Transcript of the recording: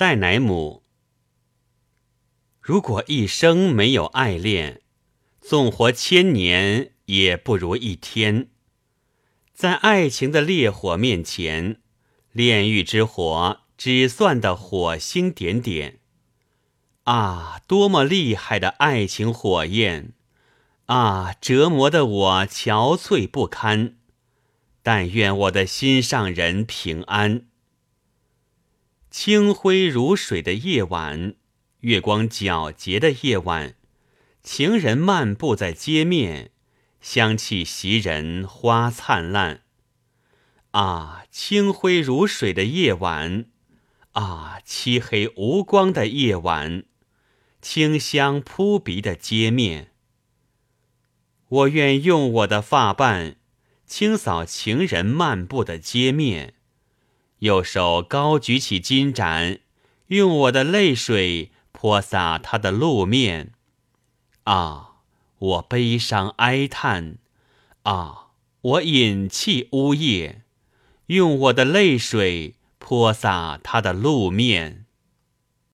塞乃姆。如果一生没有爱恋，纵活千年也不如一天。在爱情的烈火面前，炼狱之火只算得火星点点。啊，多么厉害的爱情火焰！啊，折磨的我憔悴不堪。但愿我的心上人平安。清辉如水的夜晚，月光皎洁的夜晚，情人漫步在街面，香气袭人，花灿烂。啊，清辉如水的夜晚，啊，漆黑无光的夜晚，清香扑鼻的街面。我愿用我的发瓣清扫情人漫步的街面，右手高举起金盏，用我的泪水泼洒他的路面。啊，我悲伤哀叹，啊，我饮泣呜咽。用我的泪水泼洒他的路面。